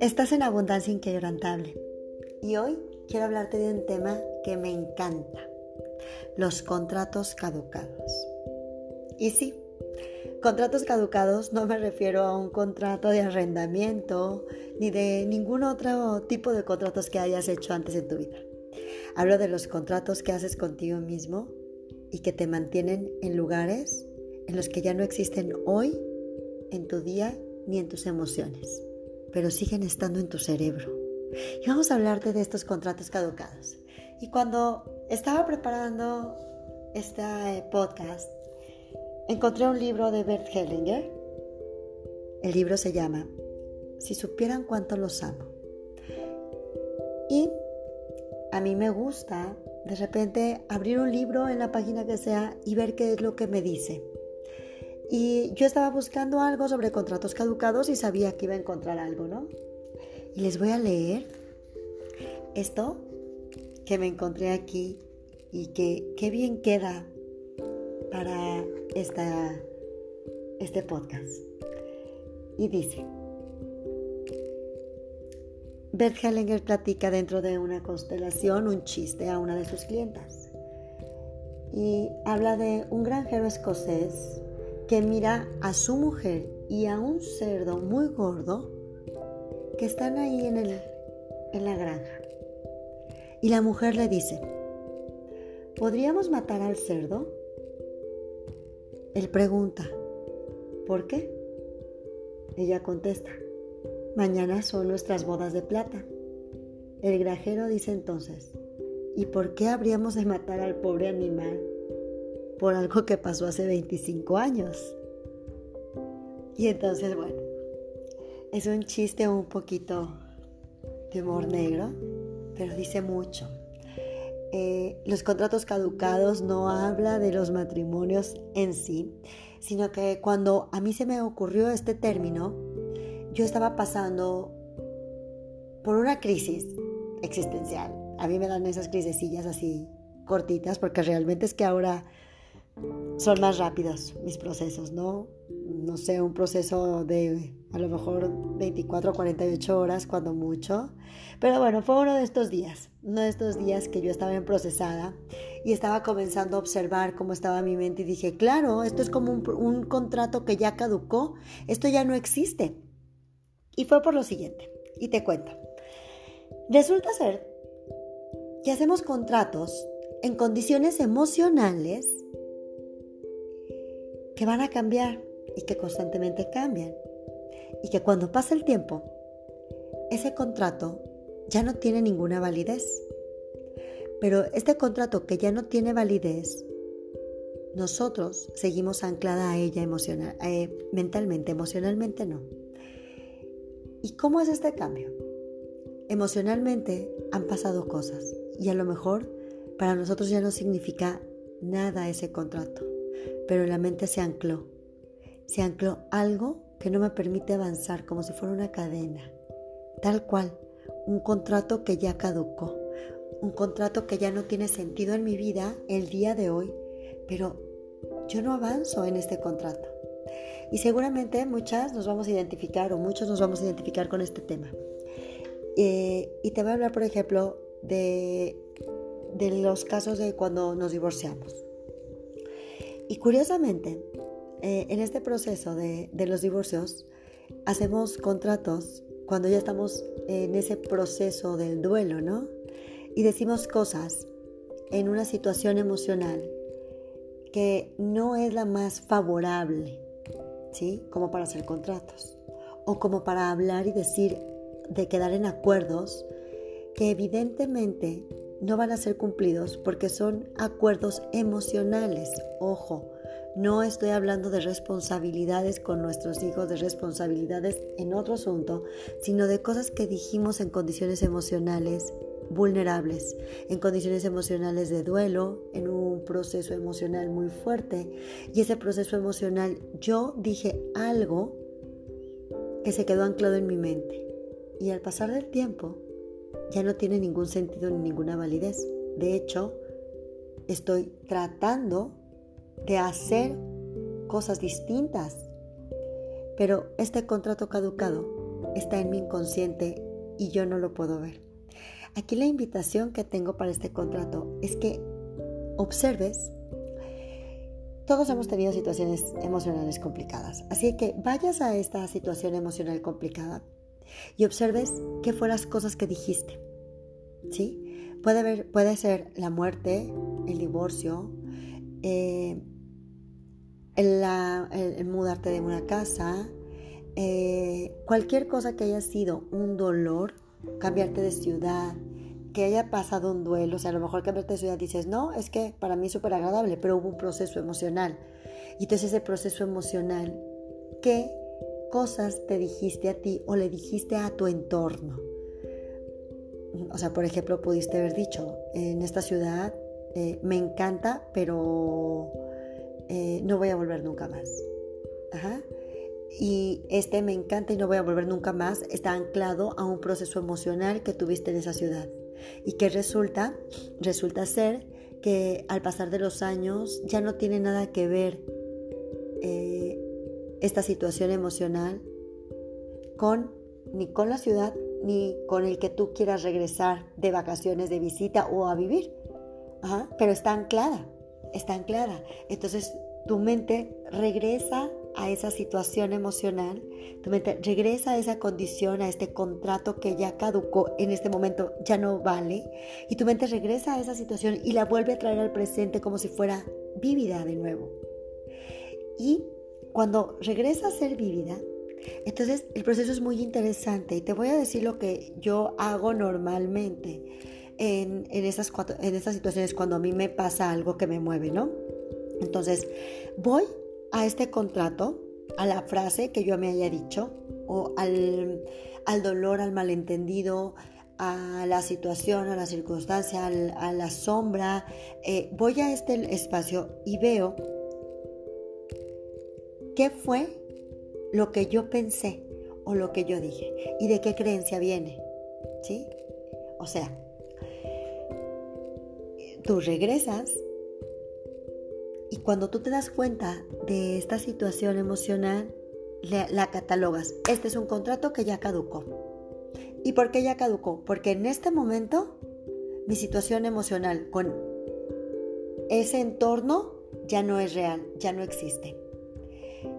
Estás en abundancia inquebrantable y hoy quiero hablarte de un tema que me encanta, los contratos caducados. Y sí, contratos caducados no me refiero a un contrato de arrendamiento ni de ningún otro tipo de contratos que hayas hecho antes en tu vida. Hablo de los contratos que haces contigo mismo y que te mantienen en lugares en los que ya no existen hoy, en tu día ni en tus emociones pero siguen estando en tu cerebro. Y vamos a hablarte de estos contratos caducados. Y cuando estaba preparando este podcast, encontré un libro de Bert Hellinger. El libro se llama Si supieran cuánto los amo. Y a mí me gusta de repente abrir un libro en la página que sea y ver qué es lo que me dice. Y yo estaba buscando algo sobre contratos caducados y sabía que iba a encontrar algo, ¿no? Y les voy a leer esto que me encontré aquí y que qué bien queda para esta, este podcast. Y dice, Bert Hellinger platica dentro de una constelación un chiste a una de sus clientas. Y habla de un granjero escocés que mira a su mujer y a un cerdo muy gordo que están ahí en, el, en la granja. Y la mujer le dice, ¿podríamos matar al cerdo? Él pregunta, ¿por qué? Ella contesta, mañana son nuestras bodas de plata. El granjero dice entonces, ¿y por qué habríamos de matar al pobre animal por algo que pasó hace 25 años. Y entonces, bueno, es un chiste un poquito de humor negro, pero dice mucho. Eh, los contratos caducados no habla de los matrimonios en sí, sino que cuando a mí se me ocurrió este término, yo estaba pasando por una crisis existencial. A mí me dan esas crisecillas así cortitas porque realmente es que ahora son más rápidos mis procesos, ¿no? No sé, un proceso de a lo mejor 24 o 48 horas, cuando mucho. Pero bueno, fue uno de estos días, uno de estos días que yo estaba en procesada y estaba comenzando a observar cómo estaba mi mente y dije, claro, esto es como un, un contrato que ya caducó, esto ya no existe. Y fue por lo siguiente, y te cuento. Resulta ser que hacemos contratos en condiciones emocionales que van a cambiar y que constantemente cambian. Y que cuando pasa el tiempo, ese contrato ya no tiene ninguna validez. Pero este contrato que ya no tiene validez, nosotros seguimos anclada a ella emocional, eh, mentalmente, emocionalmente no. ¿Y cómo es este cambio? Emocionalmente han pasado cosas y a lo mejor para nosotros ya no significa nada ese contrato pero la mente se ancló. Se ancló algo que no me permite avanzar como si fuera una cadena. Tal cual, un contrato que ya caducó, un contrato que ya no tiene sentido en mi vida el día de hoy, pero yo no avanzo en este contrato. Y seguramente muchas nos vamos a identificar o muchos nos vamos a identificar con este tema. Eh, y te voy a hablar, por ejemplo, de, de los casos de cuando nos divorciamos. Y curiosamente, eh, en este proceso de, de los divorcios, hacemos contratos cuando ya estamos en ese proceso del duelo, ¿no? Y decimos cosas en una situación emocional que no es la más favorable, Como para hacer contratos. O como para hablar y decir, de quedar en acuerdos que evidentemente no van a ser cumplidos porque son acuerdos emocionales. Ojo, no estoy hablando de responsabilidades con nuestros hijos, de responsabilidades en otro asunto, sino de cosas que dijimos en condiciones emocionales vulnerables, en condiciones emocionales de duelo, en un proceso emocional muy fuerte. Y ese proceso emocional, yo dije algo que se quedó anclado en mi mente. Y al pasar del tiempo, ya no tiene ningún sentido ni ninguna validez. De hecho, estoy tratando de hacer cosas distintas. Pero este contrato caducado está en mi inconsciente y yo no lo puedo ver. Aquí la invitación que tengo para este contrato es que observes todos hemos tenido situaciones emocionales complicadas, así que vayas a esta situación emocional complicada y observes qué fueron las cosas que dijiste. ¿Sí? Puede, puede ser la muerte, el divorcio, eh, el, mudarte de una casa, eh, cualquier cosa que haya sido un dolor, cambiarte de ciudad, que haya pasado un duelo, o sea, a lo mejor cambiarte de ciudad dices, no, es que para mí es súper agradable, pero hubo un proceso emocional. Y entonces ese proceso emocional, ¿qué cosas te dijiste a ti o le dijiste a tu entorno? O sea, por ejemplo, pudiste haber dicho, en esta ciudad eh, me encanta, pero eh, no voy a volver nunca más. Y este me encanta y no voy a volver nunca más está anclado a un proceso emocional que tuviste en esa ciudad. ¿Y que resulta? Resulta ser que al pasar de los años ya no tiene nada que ver eh, esta situación emocional con ni con la ciudad ni con el que tú quieras regresar de vacaciones, de visita o a vivir. pero está anclada, está anclada. Entonces tu mente regresa a esa situación emocional, tu mente regresa a esa condición, a este contrato que ya caducó, en este momento ya no vale, y tu mente regresa a esa situación y la vuelve a traer al presente como si fuera vívida de nuevo. Y cuando regresa a ser vívida, entonces el proceso es muy interesante y te voy a decir lo que yo hago normalmente en, en, esas, en estas situaciones cuando a mí me pasa algo que me mueve, ¿no? Entonces voy a este contrato, a la frase que yo me haya dicho, o al, dolor, al malentendido, a la situación, a la circunstancia, a la sombra, eh, voy a este espacio y veo qué fue lo que yo pensé o lo que yo dije y de qué creencia viene. ¿Sí? O sea, tú regresas cuando tú te das cuenta de esta situación emocional, la, catalogas. Este es un contrato que ya caducó. ¿Y por qué ya caducó? Porque en este momento mi situación emocional con ese entorno ya no es real, ya no existe.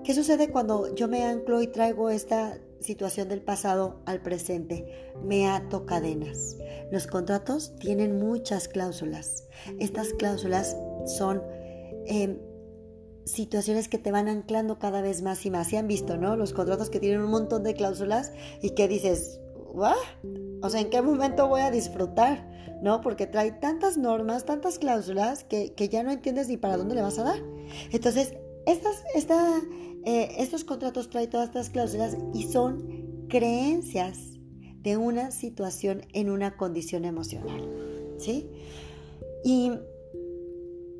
¿Qué sucede cuando yo me anclo y traigo esta situación del pasado al presente? Me ato cadenas. Los contratos tienen muchas cláusulas. Estas cláusulas son Situaciones que te van anclando cada vez más y más. Se han visto, ¿no? Los contratos que tienen un montón de cláusulas y que dices, ¿what? O sea, ¿en qué momento voy a disfrutar? ¿No? Porque trae tantas normas, tantas cláusulas que, ya no entiendes ni para dónde le vas a dar. Entonces, estas, esta, eh, estos contratos traen todas estas cláusulas y son creencias de una situación en una condición emocional. ¿Sí? Y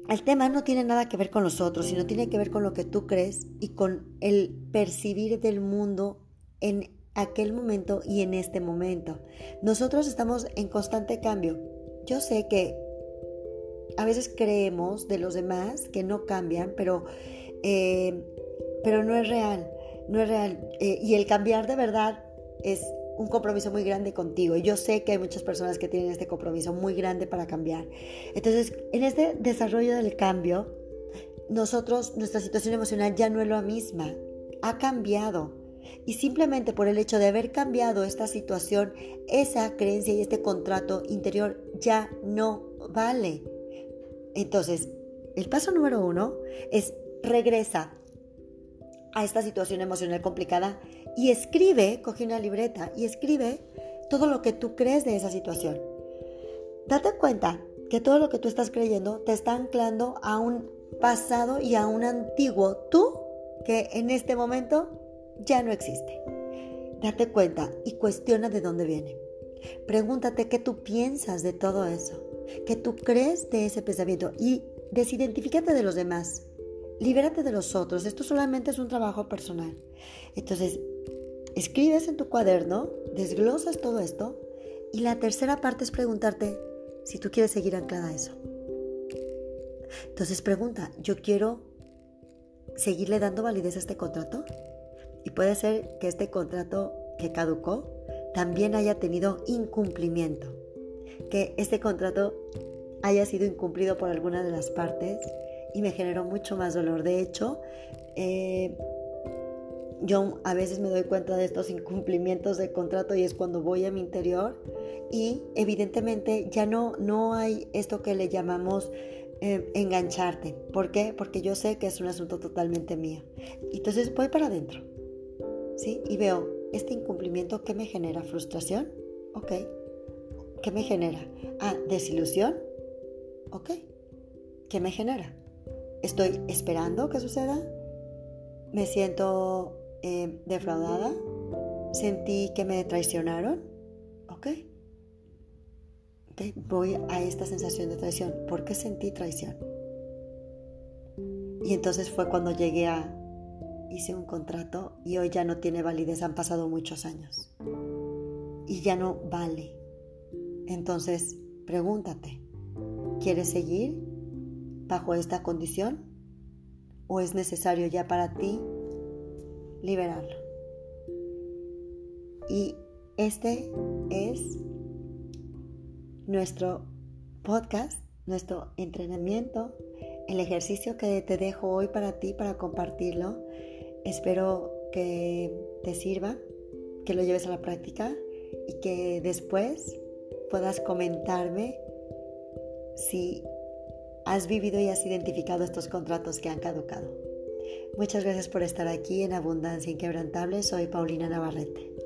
el tema no tiene nada que ver con los otros, sino tiene que ver con lo que tú crees y con el percibir del mundo en aquel momento y en este momento. Nosotros estamos en constante cambio. Yo sé que a veces creemos de los demás que no cambian, pero, eh, pero no es real, no es real. Eh, y el cambiar de verdad es un compromiso muy grande contigo. Y yo sé que hay muchas personas que tienen este compromiso muy grande para cambiar. Entonces, en este desarrollo del cambio, nosotros, nuestra situación emocional ya no es la misma. Ha cambiado. Y simplemente por el hecho de haber cambiado esta situación, esa creencia y este contrato interior ya no vale. Entonces, el paso número uno es regresa a esta situación emocional complicada y escribe, coge una libreta y escribe todo lo que tú crees de esa situación. Date cuenta que todo lo que tú estás creyendo te está anclando a un pasado y a un antiguo tú que en este momento ya no existe. Date cuenta y cuestiona de dónde viene. Pregúntate qué tú piensas de todo eso, qué tú crees de ese pensamiento y desidentifícate de los demás. Libérate de los otros. Esto solamente es un trabajo personal. Entonces, escribes en tu cuaderno, desglosas todo esto y la tercera parte es preguntarte si tú quieres seguir anclada a eso. Entonces pregunta, ¿yo quiero seguirle dando validez a este contrato? Y puede ser que este contrato que caducó también haya tenido incumplimiento, que este contrato haya sido incumplido por alguna de las partes y me generó mucho más dolor. De hecho, eh, yo a veces me doy cuenta de estos incumplimientos de contrato y es cuando voy a mi interior y evidentemente ya no, no hay esto que le llamamos eh, engancharte. ¿Por qué? Porque yo sé que es un asunto totalmente mío. Entonces voy para adentro. ¿Sí? Y veo, este incumplimiento, ¿qué me genera? ¿Frustración? Ok. ¿Qué me genera? Ah, desilusión. Ok. ¿Qué me genera? ¿Estoy esperando que suceda? ¿Me siento eh, defraudada? ¿Sentí que me traicionaron? Ok. Voy a esta sensación de traición. ¿Por qué sentí traición? Y entonces fue cuando llegué a hice un contrato y hoy ya no tiene validez, han pasado muchos años y ya no vale. Entonces, pregúntate, ¿quieres seguir bajo esta condición o es necesario ya para ti liberarlo? Y este es nuestro podcast, nuestro entrenamiento, el ejercicio que te dejo hoy para ti, para compartirlo Espero que te sirva, que lo lleves a la práctica y que después puedas comentarme si has vivido y has identificado estos contratos que han caducado. Muchas gracias por estar aquí en Abundancia Inquebrantable. Soy Paulina Navarrete.